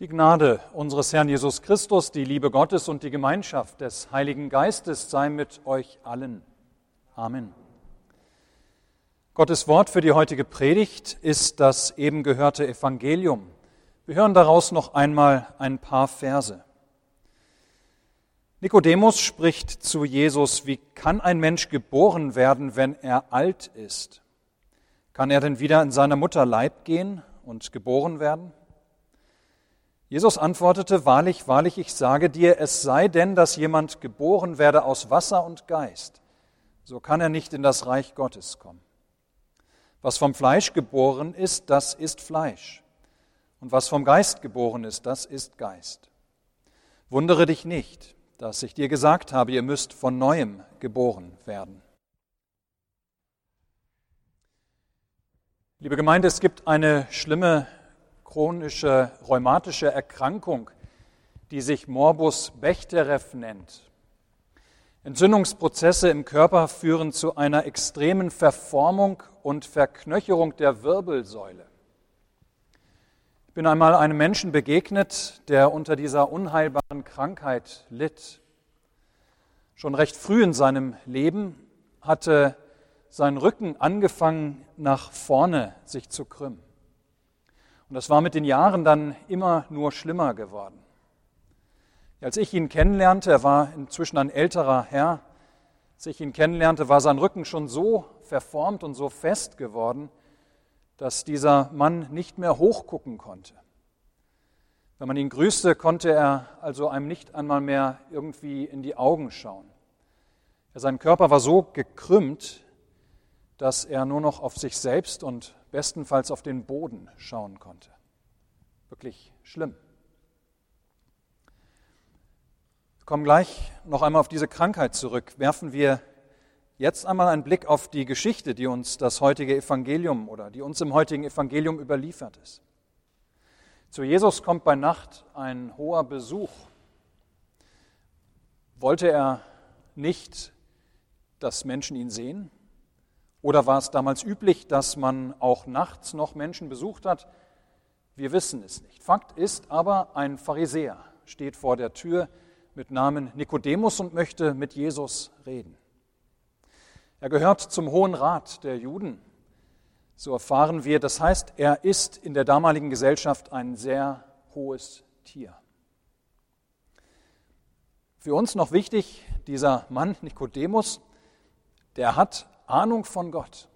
Die Gnade unseres Herrn Jesus Christus, die Liebe Gottes und die Gemeinschaft des Heiligen Geistes sei mit euch allen. Amen. Gottes Wort für die heutige Predigt ist das eben gehörte Evangelium. Wir hören daraus noch einmal ein paar Verse. Nikodemus spricht zu Jesus, wie kann ein Mensch geboren werden, wenn er alt ist? Kann er denn wieder in seiner Mutter Leib gehen und geboren werden? Jesus antwortete, Wahrlich, wahrlich, ich sage dir, es sei denn, dass jemand geboren werde aus Wasser und Geist, so kann er nicht in das Reich Gottes kommen. Was vom Fleisch geboren ist, das ist Fleisch. Und was vom Geist geboren ist, das ist Geist. Wundere dich nicht, dass ich dir gesagt habe, ihr müsst von neuem geboren werden. Liebe Gemeinde, es gibt eine schlimme chronische rheumatische Erkrankung, die sich Morbus Bechterew nennt. Entzündungsprozesse im Körper führen zu einer extremen Verformung und Verknöcherung der Wirbelsäule. Ich bin einmal einem Menschen begegnet, der unter dieser unheilbaren Krankheit litt. Schon recht früh in seinem Leben hatte sein Rücken angefangen, nach vorne sich zu krümmen. Und das war mit den Jahren dann immer nur schlimmer geworden. Als ich ihn kennenlernte, er war inzwischen ein älterer Herr, als ich ihn kennenlernte, war sein Rücken schon so verformt und so fest geworden, dass dieser Mann nicht mehr hochgucken konnte. Wenn man ihn grüßte, konnte er also einem nicht einmal mehr irgendwie in die Augen schauen. Sein Körper war so gekrümmt, dass er nur noch auf sich selbst und bestenfalls auf den Boden schauen konnte. Wirklich schlimm. Wir kommen gleich noch einmal auf diese Krankheit zurück. Werfen wir Jetzt einmal ein Blick auf die Geschichte, die uns das heutige Evangelium oder die uns im heutigen Evangelium überliefert ist. Zu Jesus kommt bei Nacht ein hoher Besuch. Wollte er nicht, dass Menschen ihn sehen? Oder war es damals üblich, dass man auch nachts noch Menschen besucht hat? Wir wissen es nicht. Fakt ist aber, ein Pharisäer steht vor der Tür mit Namen Nikodemus und möchte mit Jesus reden. Er gehört zum Hohen Rat der Juden. So erfahren wir, das heißt, er ist in der damaligen Gesellschaft ein sehr hohes Tier. Für uns noch wichtig, dieser Mann Nikodemus, der hat Ahnung von Gott.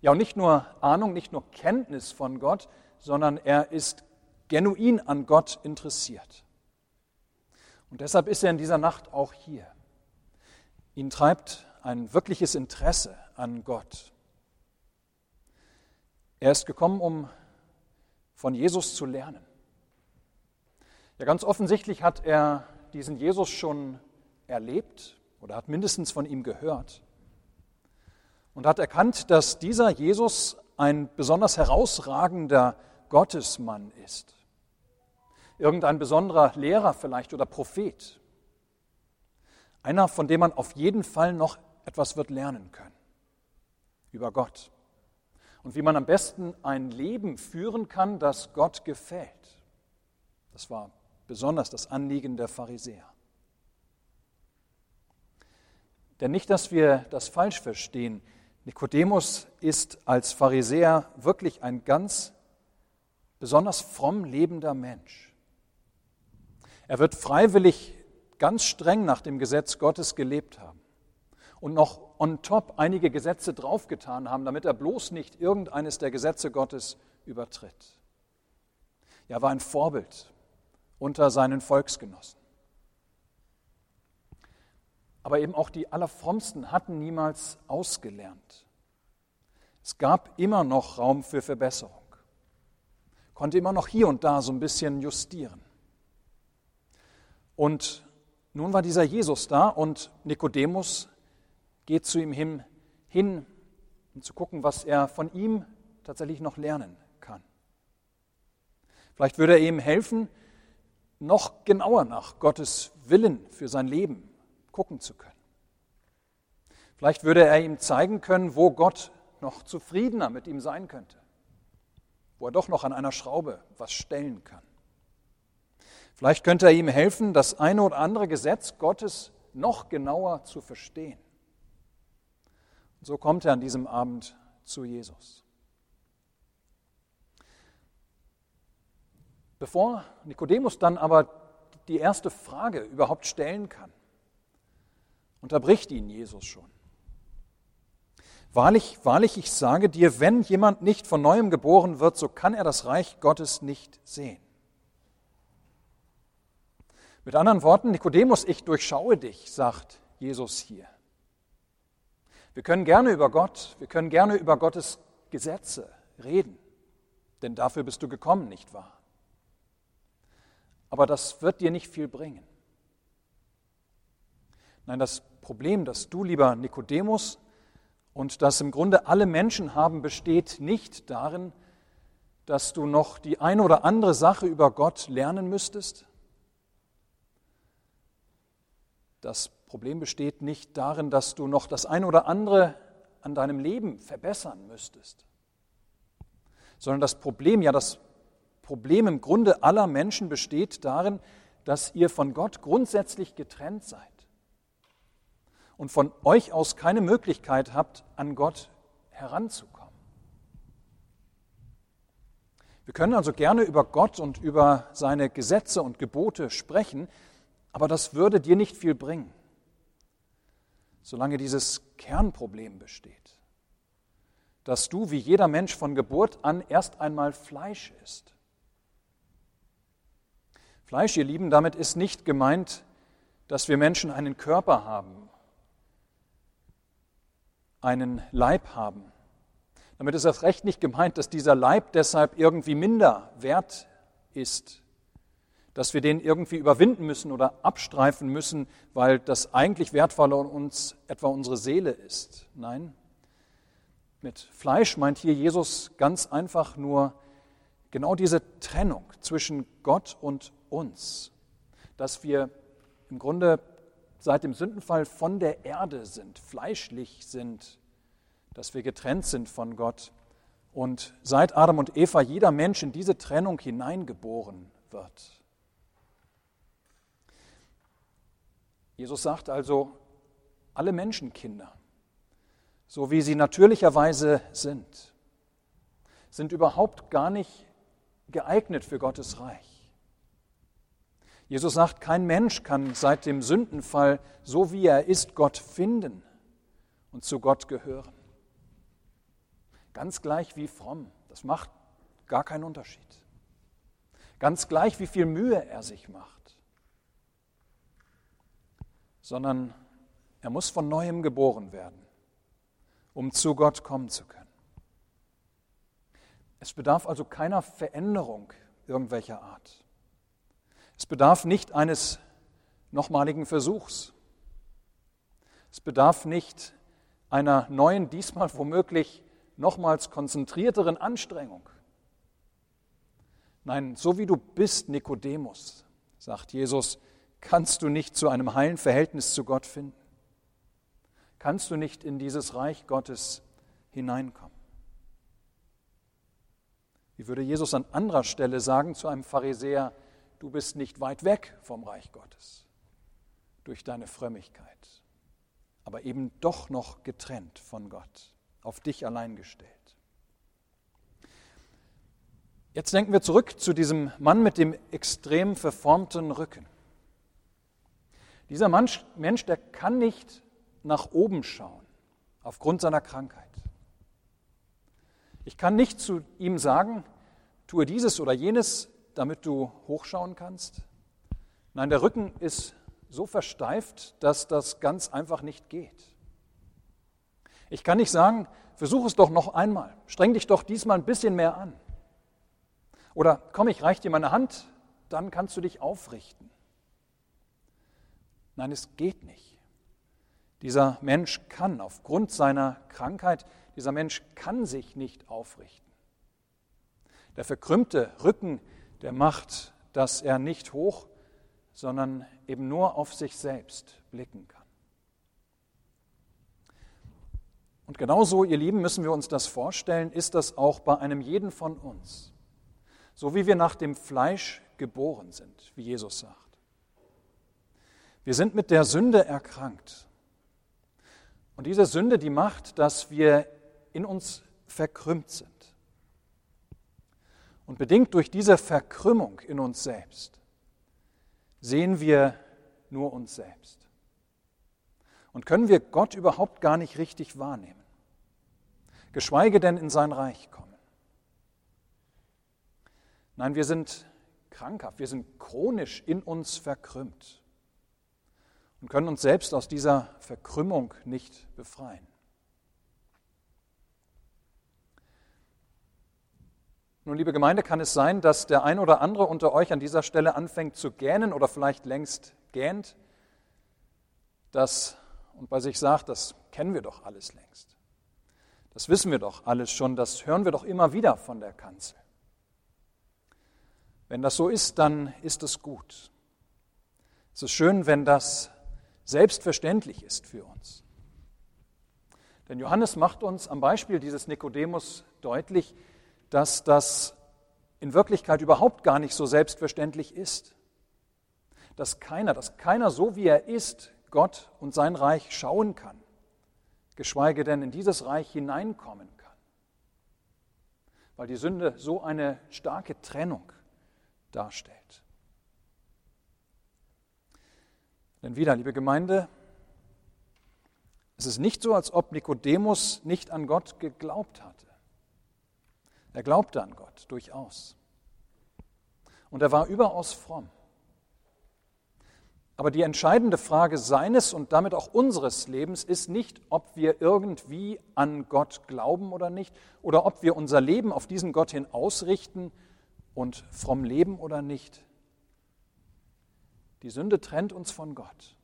Ja, und nicht nur Ahnung, nicht nur Kenntnis von Gott, sondern er ist genuin an Gott interessiert. Und deshalb ist er in dieser Nacht auch hier. Ihn treibt ein wirkliches Interesse an Gott. Er ist gekommen, um von Jesus zu lernen. Ja, ganz offensichtlich hat er diesen Jesus schon erlebt oder hat mindestens von ihm gehört und hat erkannt, dass dieser Jesus ein besonders herausragender Gottesmann ist. Irgendein besonderer Lehrer vielleicht oder Prophet. Einer, von dem man auf jeden Fall noch etwas wird lernen können über Gott und wie man am besten ein Leben führen kann, das Gott gefällt. Das war besonders das Anliegen der Pharisäer. Denn nicht, dass wir das falsch verstehen. Nikodemus ist als Pharisäer wirklich ein ganz besonders fromm lebender Mensch. Er wird freiwillig ganz streng nach dem Gesetz Gottes gelebt haben und noch on top einige Gesetze draufgetan haben, damit er bloß nicht irgendeines der Gesetze Gottes übertritt. Er war ein Vorbild unter seinen Volksgenossen. Aber eben auch die Allerfrommsten hatten niemals ausgelernt. Es gab immer noch Raum für Verbesserung, konnte immer noch hier und da so ein bisschen justieren. Und nun war dieser Jesus da und Nikodemus geht zu ihm hin, hin, um zu gucken, was er von ihm tatsächlich noch lernen kann. Vielleicht würde er ihm helfen, noch genauer nach Gottes Willen für sein Leben gucken zu können. Vielleicht würde er ihm zeigen können, wo Gott noch zufriedener mit ihm sein könnte, wo er doch noch an einer Schraube was stellen kann. Vielleicht könnte er ihm helfen, das eine oder andere Gesetz Gottes noch genauer zu verstehen. Und so kommt er an diesem Abend zu Jesus. Bevor Nikodemus dann aber die erste Frage überhaupt stellen kann, unterbricht ihn Jesus schon. Wahrlich, wahrlich, ich sage dir, wenn jemand nicht von neuem geboren wird, so kann er das Reich Gottes nicht sehen. Mit anderen Worten, Nikodemus, ich durchschaue dich, sagt Jesus hier. Wir können gerne über Gott, wir können gerne über Gottes Gesetze reden, denn dafür bist du gekommen, nicht wahr? Aber das wird dir nicht viel bringen. Nein, das Problem, das du, lieber Nikodemus, und das im Grunde alle Menschen haben, besteht nicht darin, dass du noch die eine oder andere Sache über Gott lernen müsstest. Das Problem besteht nicht darin, dass du noch das eine oder andere an deinem Leben verbessern müsstest, sondern das Problem, ja das Problem im Grunde aller Menschen besteht darin, dass ihr von Gott grundsätzlich getrennt seid und von euch aus keine Möglichkeit habt, an Gott heranzukommen. Wir können also gerne über Gott und über seine Gesetze und Gebote sprechen, aber das würde dir nicht viel bringen, solange dieses Kernproblem besteht, dass du wie jeder Mensch von Geburt an erst einmal Fleisch isst Fleisch, ihr Lieben, damit ist nicht gemeint, dass wir Menschen einen Körper haben, einen Leib haben. Damit ist das Recht nicht gemeint, dass dieser Leib deshalb irgendwie minder wert ist, dass wir den irgendwie überwinden müssen oder abstreifen müssen, weil das eigentlich Wertvolle uns etwa unsere Seele ist. Nein, mit Fleisch meint hier Jesus ganz einfach nur genau diese Trennung zwischen Gott und uns, dass wir im Grunde seit dem Sündenfall von der Erde sind, fleischlich sind, dass wir getrennt sind von Gott und seit Adam und Eva jeder Mensch in diese Trennung hineingeboren wird. Jesus sagt also, alle Menschenkinder, so wie sie natürlicherweise sind, sind überhaupt gar nicht geeignet für Gottes Reich. Jesus sagt, kein Mensch kann seit dem Sündenfall, so wie er ist, Gott finden und zu Gott gehören. Ganz gleich wie fromm, das macht gar keinen Unterschied. Ganz gleich wie viel Mühe er sich macht, sondern er muss von neuem geboren werden, um zu Gott kommen zu können. Es bedarf also keiner Veränderung irgendwelcher Art. Es bedarf nicht eines nochmaligen Versuchs. Es bedarf nicht einer neuen, diesmal womöglich nochmals konzentrierteren Anstrengung. Nein, so wie du bist, Nikodemus, sagt Jesus, kannst du nicht zu einem heilen Verhältnis zu Gott finden. Kannst du nicht in dieses Reich Gottes hineinkommen. Wie würde Jesus an anderer Stelle sagen zu einem Pharisäer, du bist nicht weit weg vom Reich Gottes durch deine Frömmigkeit, aber eben doch noch getrennt von Gott, auf dich allein gestellt. Jetzt denken wir zurück zu diesem Mann mit dem extrem verformten Rücken. Dieser Mensch, der kann nicht nach oben schauen aufgrund seiner Krankheit. Ich kann nicht zu ihm sagen, tue dieses oder jenes, damit du hochschauen kannst? Nein, der Rücken ist so versteift, dass das ganz einfach nicht geht. Ich kann nicht sagen, versuch es doch noch einmal, streng dich doch diesmal ein bisschen mehr an. Oder komm, ich reich dir meine Hand, dann kannst du dich aufrichten. Nein, es geht nicht. Dieser Mensch kann aufgrund seiner Krankheit, dieser Mensch kann sich nicht aufrichten. Der verkrümmte Rücken der macht, dass er nicht hoch, sondern eben nur auf sich selbst blicken kann. Und genauso, ihr Lieben, müssen wir uns das vorstellen, ist das auch bei einem jeden von uns. So wie wir nach dem Fleisch geboren sind, wie Jesus sagt. Wir sind mit der Sünde erkrankt. Und diese Sünde, die macht, dass wir in uns verkrümmt sind. Und bedingt durch diese Verkrümmung in uns selbst sehen wir nur uns selbst. Und können wir Gott überhaupt gar nicht richtig wahrnehmen, geschweige denn in sein Reich kommen. Nein, wir sind krankhaft, wir sind chronisch in uns verkrümmt und können uns selbst aus dieser Verkrümmung nicht befreien. Nun, liebe Gemeinde, kann es sein, dass der ein oder andere unter euch an dieser Stelle anfängt zu gähnen oder vielleicht längst gähnt das, und bei sich sagt, das kennen wir doch alles längst. Das wissen wir doch alles schon, das hören wir doch immer wieder von der Kanzel. Wenn das so ist, dann ist es gut. Es ist schön, wenn das selbstverständlich ist für uns. Denn Johannes macht uns am Beispiel dieses Nikodemus deutlich, dass das in Wirklichkeit überhaupt gar nicht so selbstverständlich ist. Dass keiner, dass keiner so wie er ist, Gott und sein Reich schauen kann, geschweige denn in dieses Reich hineinkommen kann. Weil die Sünde so eine starke Trennung darstellt. Denn wieder, liebe Gemeinde, es ist nicht so, als ob Nikodemus nicht an Gott geglaubt hatte. Er glaubte an Gott durchaus. Und er war überaus fromm. Aber die entscheidende Frage seines und damit auch unseres Lebens ist nicht, ob wir irgendwie an Gott glauben oder nicht, oder ob wir unser Leben auf diesen Gott hin ausrichten und fromm leben oder nicht. Die Sünde trennt uns von Gott.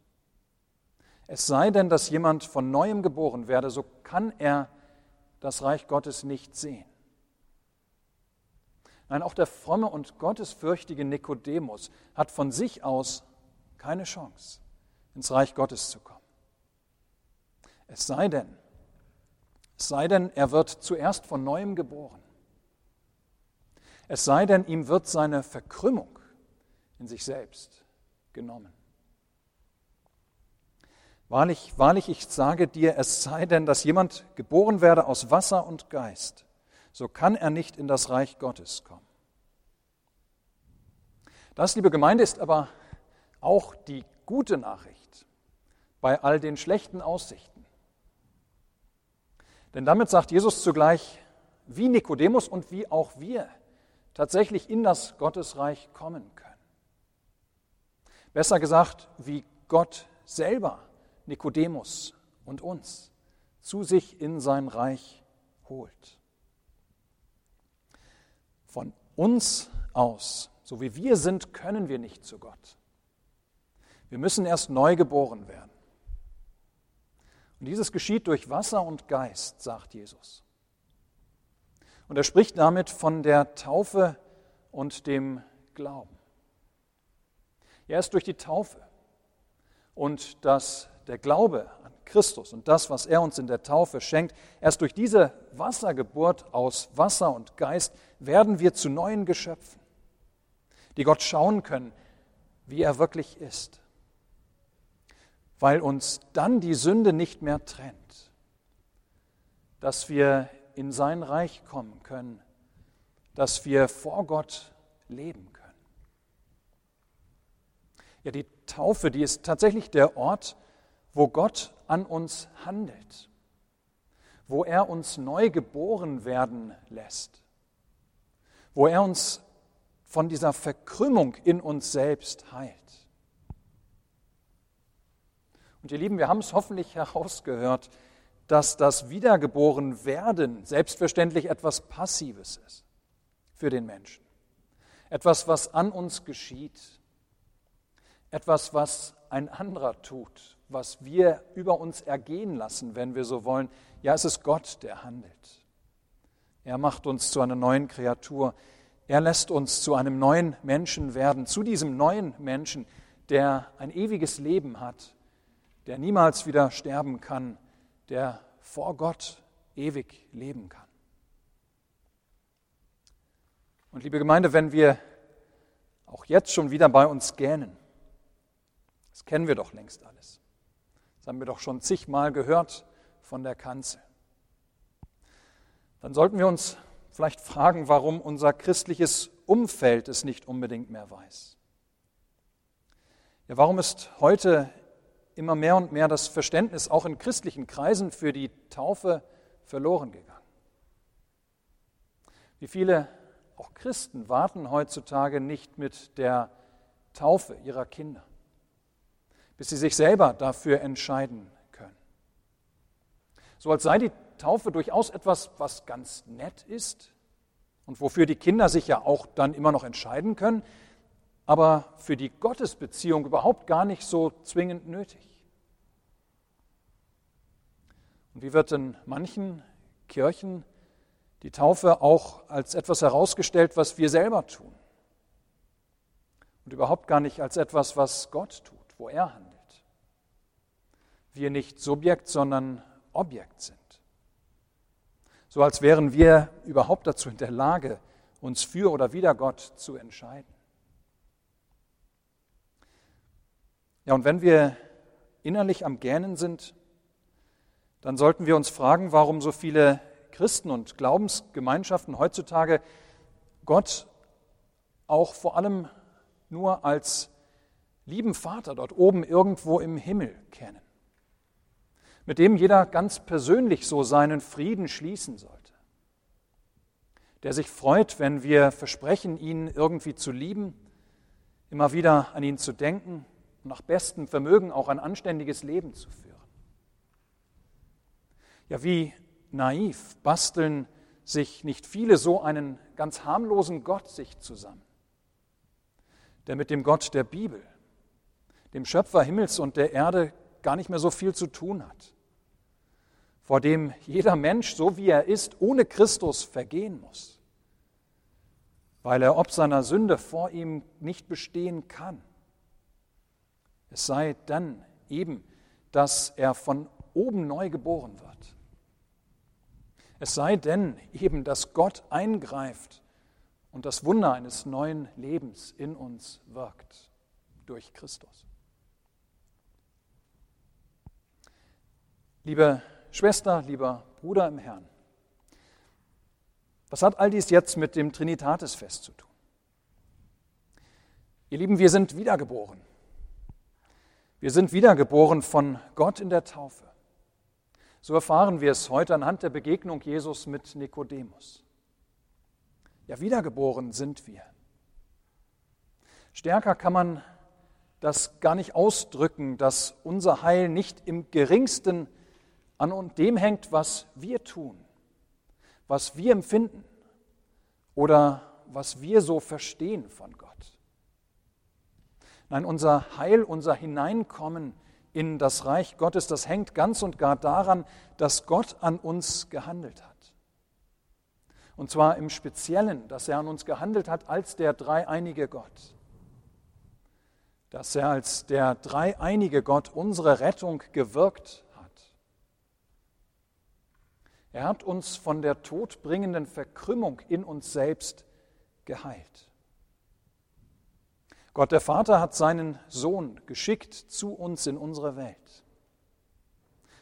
Es sei denn, dass jemand von neuem geboren werde, so kann er das Reich Gottes nicht sehen. Nein, auch der fromme und gottesfürchtige Nikodemus hat von sich aus keine Chance, ins Reich Gottes zu kommen. Es sei denn, es sei denn, er wird zuerst von neuem geboren. Es sei denn, ihm wird seine Verkrümmung in sich selbst genommen. Wahrlich, wahrlich, ich sage dir, es sei denn, dass jemand geboren werde aus Wasser und Geist, so kann er nicht in das Reich Gottes kommen. Das, liebe Gemeinde, ist aber auch die gute Nachricht bei all den schlechten Aussichten. Denn damit sagt Jesus zugleich, wie Nikodemus und wie auch wir tatsächlich in das Gottesreich kommen können. Besser gesagt, wie Gott selber Nikodemus und uns zu sich in sein Reich holt. Von uns aus, so wie wir sind, können wir nicht zu Gott. Wir müssen erst neu geboren werden. Und dieses geschieht durch Wasser und Geist, sagt Jesus. Und er spricht damit von der Taufe und dem Glauben. Erst durch die Taufe und das, der Glaube Christus und das, was er uns in der Taufe schenkt, erst durch diese Wassergeburt aus Wasser und Geist werden wir zu neuen Geschöpfen, die Gott schauen können, wie er wirklich ist weil uns dann die Sünde nicht mehr trennt, dass wir in sein Reich kommen können, dass wir vor Gott leben können. Ja, die Taufe, die ist tatsächlich der Ort, wo Gott an uns handelt, wo er uns neu geboren werden lässt, wo er uns von dieser Verkrümmung in uns selbst heilt. Und ihr Lieben, wir haben es hoffentlich herausgehört, dass das Wiedergeborenwerden selbstverständlich etwas Passives ist für den Menschen. Etwas, was an uns geschieht. Etwas, was ein anderer tut, was wir über uns ergehen lassen, wenn wir so wollen. Ja, es ist Gott, der handelt. Er macht uns zu einer neuen Kreatur. Er lässt uns zu einem neuen Menschen werden, zu diesem neuen Menschen, der ein ewiges Leben hat, der niemals wieder sterben kann, der vor Gott ewig leben kann. Und liebe Gemeinde, wenn wir auch jetzt schon wieder bei uns gähnen. Das kennen wir doch längst alles. Das haben wir doch schon zigmal gehört von der Kanzel. Dann sollten wir uns vielleicht fragen, warum unser christliches Umfeld es nicht unbedingt mehr weiß. Ja, warum ist heute immer mehr und mehr das Verständnis auch in christlichen Kreisen für die Taufe verloren gegangen? Wie viele auch Christen warten heutzutage nicht mit der Taufe ihrer Kinder, bis sie sich selber dafür entscheiden können. So als sei die Taufe durchaus etwas, was ganz nett ist und wofür die Kinder sich ja auch dann immer noch entscheiden können, aber für die Gottesbeziehung überhaupt gar nicht so zwingend nötig. Und wie wird in manchen Kirchen die Taufe auch als etwas herausgestellt, was wir selber tun. Und überhaupt gar nicht als etwas, was Gott tut, wo er handelt. Wir nicht Subjekt, sondern Objekt sind. So als wären wir überhaupt dazu in der Lage, uns für oder wider Gott zu entscheiden. Ja, und wenn wir innerlich am Gähnen sind, dann sollten wir uns fragen, warum so viele Christen und Glaubensgemeinschaften heutzutage Gott auch vor allem nur als lieben Vater dort oben irgendwo im Himmel kennen, mit dem jeder ganz persönlich so seinen Frieden schließen sollte, der sich freut, wenn wir versprechen, ihn irgendwie zu lieben, immer wieder an ihn zu denken und nach bestem Vermögen auch ein anständiges Leben zu führen. Ja, wie naiv basteln sich nicht viele so einen ganz harmlosen Gott sich zusammen, der mit dem Gott der Bibel, dem Schöpfer Himmels und der Erde, gar nicht mehr so viel zu tun hat, vor dem jeder Mensch, so wie er ist, ohne Christus vergehen muss, weil er ob seiner Sünde vor ihm nicht bestehen kann. Es sei dann eben, dass er von oben neu geboren wird es sei denn eben, dass Gott eingreift und das Wunder eines neuen Lebens in uns wirkt durch Christus. Liebe Schwester, lieber Bruder im Herrn, was hat all dies jetzt mit dem Trinitatisfest zu tun? Ihr Lieben, wir sind wiedergeboren. Wir sind wiedergeboren von Gott in der Taufe. So erfahren wir es heute anhand der Begegnung Jesus mit Nikodemus. Ja, wiedergeboren sind wir. Stärker kann man das gar nicht ausdrücken, dass unser Heil nicht im geringsten an dem hängt, was wir tun, was wir empfinden oder was wir so verstehen von Gott. Nein, unser Heil, unser Hineinkommen in das Reich Gottes, das hängt ganz und gar daran, dass Gott an uns gehandelt hat. Und zwar im Speziellen, dass er an uns gehandelt hat als der dreieinige Gott. Dass er als der dreieinige Gott unsere Rettung gewirkt. Er hat uns von der todbringenden Verkrümmung in uns selbst geheilt. Gott der Vater hat seinen Sohn geschickt zu uns in unsere Welt.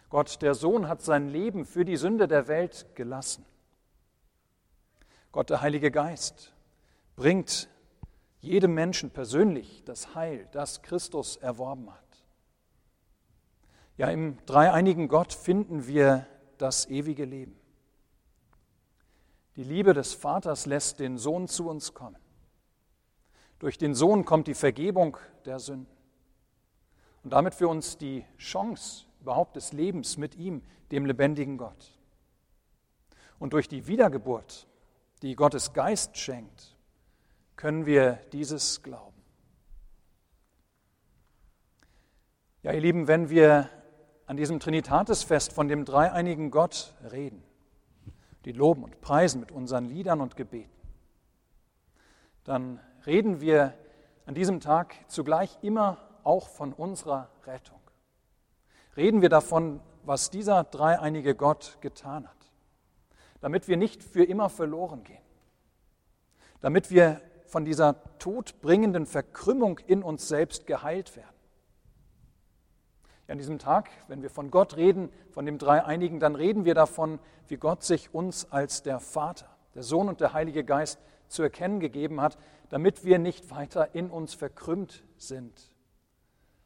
Gott der Sohn hat sein Leben für die Sünde der Welt gelassen. Gott der Heilige Geist bringt jedem Menschen persönlich das Heil, das Christus erworben hat. Ja, im dreieinigen Gott finden wir das ewige Leben. Die Liebe des Vaters lässt den Sohn zu uns kommen. Durch den Sohn kommt die Vergebung der Sünden. Und damit für uns die Chance überhaupt des Lebens mit ihm, dem lebendigen Gott. Und durch die Wiedergeburt, die Gottes Geist schenkt, können wir dieses glauben. Ja, ihr Lieben, wenn wir an diesem Trinitatisfest von dem dreieinigen Gott reden, die loben und preisen mit unseren Liedern und Gebeten, dann reden wir an diesem Tag zugleich immer auch von unserer Rettung. Reden wir davon, was dieser dreieinige Gott getan hat, damit wir nicht für immer verloren gehen, damit wir von dieser todbringenden Verkrümmung in uns selbst geheilt werden. An diesem Tag, wenn wir von Gott reden, von dem Dreieinigen, dann reden wir davon, wie Gott sich uns als der Vater, der Sohn und der Heilige Geist zu erkennen gegeben hat, damit wir nicht weiter in uns verkrümmt sind,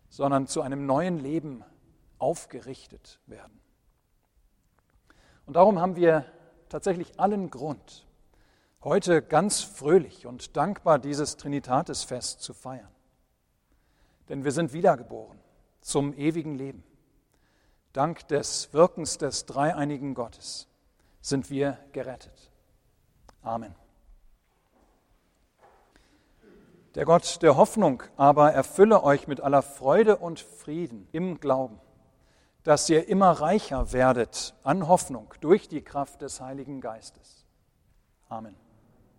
sondern zu einem neuen Leben aufgerichtet werden. Und darum haben wir tatsächlich allen Grund, heute ganz fröhlich und dankbar dieses Trinitatisfest zu feiern. Denn wir sind wiedergeboren zum ewigen Leben. Dank des Wirkens des dreieinigen Gottes sind wir gerettet. Amen. Der Gott der Hoffnung aber erfülle euch mit aller Freude und Frieden im Glauben, dass ihr immer reicher werdet an Hoffnung durch die Kraft des Heiligen Geistes. Amen.